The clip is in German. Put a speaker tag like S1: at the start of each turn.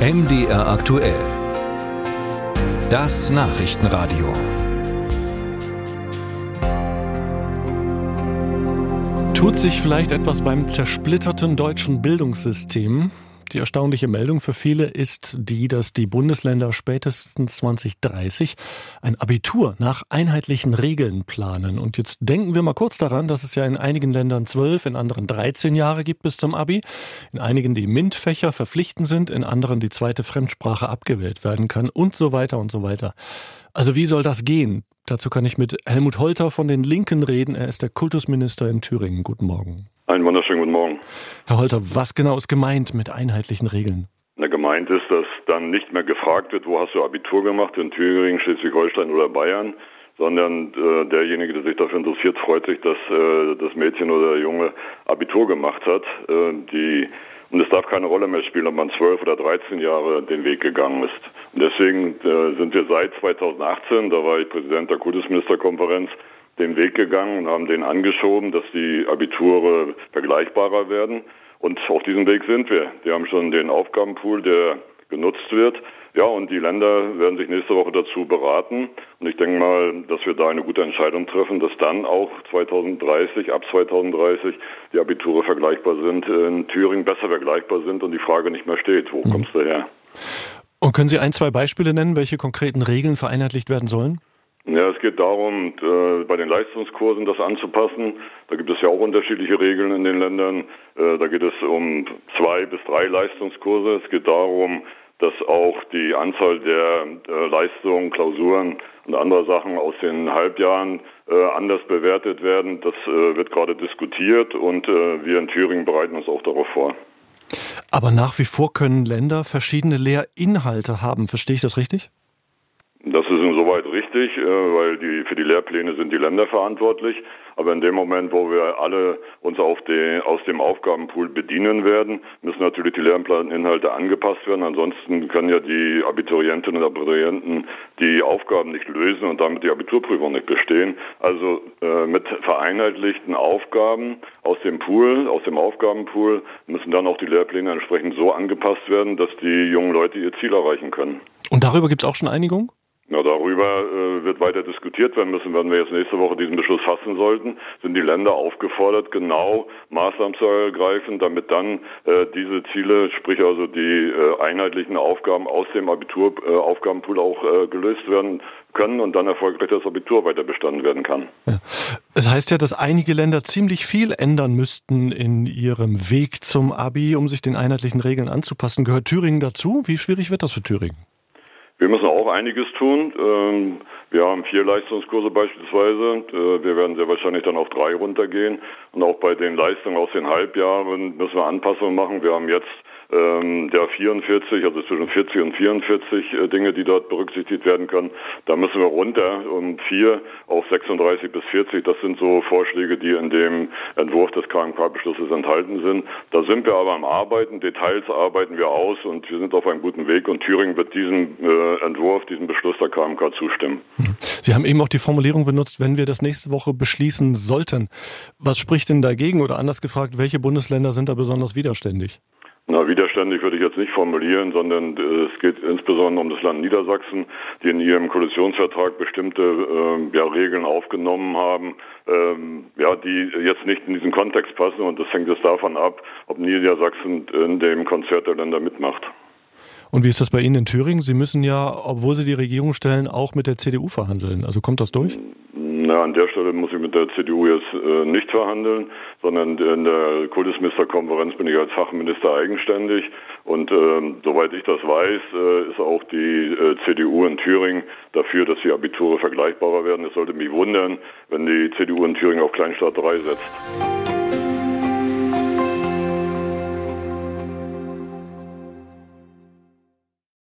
S1: MDR aktuell. Das Nachrichtenradio.
S2: Tut sich vielleicht etwas beim zersplitterten deutschen Bildungssystem? Die erstaunliche Meldung für viele ist die, dass die Bundesländer spätestens 2030 ein Abitur nach einheitlichen Regeln planen. Und jetzt denken wir mal kurz daran, dass es ja in einigen Ländern zwölf, in anderen 13 Jahre gibt bis zum Abi, in einigen die MINT-Fächer verpflichtend sind, in anderen die zweite Fremdsprache abgewählt werden kann und so weiter und so weiter. Also wie soll das gehen? Dazu kann ich mit Helmut Holter von den Linken reden. Er ist der Kultusminister in Thüringen. Guten Morgen.
S3: Einen wunderschönen guten Morgen.
S2: Herr Holter, was genau ist gemeint mit einheitlichen Regeln?
S3: Na, gemeint ist, dass dann nicht mehr gefragt wird, wo hast du Abitur gemacht, in Thüringen, Schleswig-Holstein oder Bayern, sondern äh, derjenige, der sich dafür interessiert, freut sich, dass äh, das Mädchen oder der Junge Abitur gemacht hat. Äh, die, und es darf keine Rolle mehr spielen, ob man zwölf oder 13 Jahre den Weg gegangen ist. Und deswegen äh, sind wir seit 2018, da war ich Präsident der Kultusministerkonferenz, den Weg gegangen und haben den angeschoben, dass die Abiture vergleichbarer werden. Und auf diesem Weg sind wir. Wir haben schon den Aufgabenpool, der genutzt wird. Ja, und die Länder werden sich nächste Woche dazu beraten. Und ich denke mal, dass wir da eine gute Entscheidung treffen, dass dann auch 2030, ab 2030, die Abiture vergleichbar sind, in Thüringen besser vergleichbar sind und die Frage nicht mehr steht, wo mhm. kommst du her?
S2: Und können Sie ein, zwei Beispiele nennen, welche konkreten Regeln vereinheitlicht werden sollen?
S3: Ja, es geht darum, äh, bei den Leistungskursen das anzupassen. Da gibt es ja auch unterschiedliche Regeln in den Ländern. Äh, da geht es um zwei bis drei Leistungskurse. Es geht darum, dass auch die Anzahl der äh, Leistungen, Klausuren und andere Sachen aus den Halbjahren anders bewertet werden. Das wird gerade diskutiert und wir in Thüringen bereiten uns auch darauf vor.
S2: Aber nach wie vor können Länder verschiedene Lehrinhalte haben. Verstehe ich das richtig?
S3: Das ist insoweit richtig, äh, weil die, für die Lehrpläne sind die Länder verantwortlich. Aber in dem Moment, wo wir alle uns auf den, aus dem Aufgabenpool bedienen werden, müssen natürlich die Lernplaninhalte angepasst werden. Ansonsten können ja die Abiturientinnen und Abiturienten die Aufgaben nicht lösen und damit die Abiturprüfung nicht bestehen. Also äh, mit vereinheitlichten Aufgaben aus dem Pool, aus dem Aufgabenpool, müssen dann auch die Lehrpläne entsprechend so angepasst werden, dass die jungen Leute ihr Ziel erreichen können.
S2: Und darüber gibt es auch schon Einigung?
S3: Ja, darüber äh, wird weiter diskutiert werden müssen, wenn wir jetzt nächste Woche diesen Beschluss fassen sollten. Sind die Länder aufgefordert, genau Maßnahmen zu ergreifen, damit dann äh, diese Ziele, sprich also die äh, einheitlichen Aufgaben aus dem Abituraufgabenpool äh, auch äh, gelöst werden können und dann erfolgreich das Abitur weiter bestanden werden kann.
S2: Ja. Es heißt ja, dass einige Länder ziemlich viel ändern müssten in ihrem Weg zum Abi, um sich den einheitlichen Regeln anzupassen. Gehört Thüringen dazu? Wie schwierig wird das für Thüringen?
S3: Wir müssen auch einiges tun. Ähm, wir haben vier Leistungskurse beispielsweise. Äh, wir werden sehr wahrscheinlich dann auf drei runtergehen. Und auch bei den Leistungen aus den Halbjahren müssen wir Anpassungen machen. Wir haben jetzt ähm, der 44, also zwischen 40 und 44 äh, Dinge, die dort berücksichtigt werden können. Da müssen wir runter um vier auf 36 bis 40. Das sind so Vorschläge, die in dem Entwurf des KMK-Beschlusses enthalten sind. Da sind wir aber am Arbeiten. Details arbeiten wir aus und wir sind auf einem guten Weg und Thüringen wird diesem äh, Entwurf, diesem Beschluss der KMK zustimmen.
S2: Mhm. Sie haben eben auch die Formulierung benutzt, wenn wir das nächste Woche beschließen sollten. Was spricht denn dagegen oder anders gefragt, welche Bundesländer sind da besonders widerständig?
S3: Na, widerständig würde ich jetzt nicht formulieren, sondern äh, es geht insbesondere um das Land Niedersachsen, die in ihrem Koalitionsvertrag bestimmte äh, ja, Regeln aufgenommen haben, ähm, ja, die jetzt nicht in diesen Kontext passen. Und das hängt jetzt davon ab, ob Niedersachsen in dem Konzert der Länder mitmacht.
S2: Und wie ist das bei Ihnen in Thüringen? Sie müssen ja, obwohl Sie die Regierung stellen, auch mit der CDU verhandeln. Also kommt das durch?
S3: Na, an der Stelle muss ich mit der CDU jetzt äh, nicht verhandeln, sondern in der Kultusministerkonferenz bin ich als Fachminister eigenständig. Und äh, soweit ich das weiß, äh, ist auch die äh, CDU in Thüringen dafür, dass die Abiture vergleichbarer werden. Es sollte mich wundern, wenn die CDU in Thüringen auf Kleinstaat 3 setzt.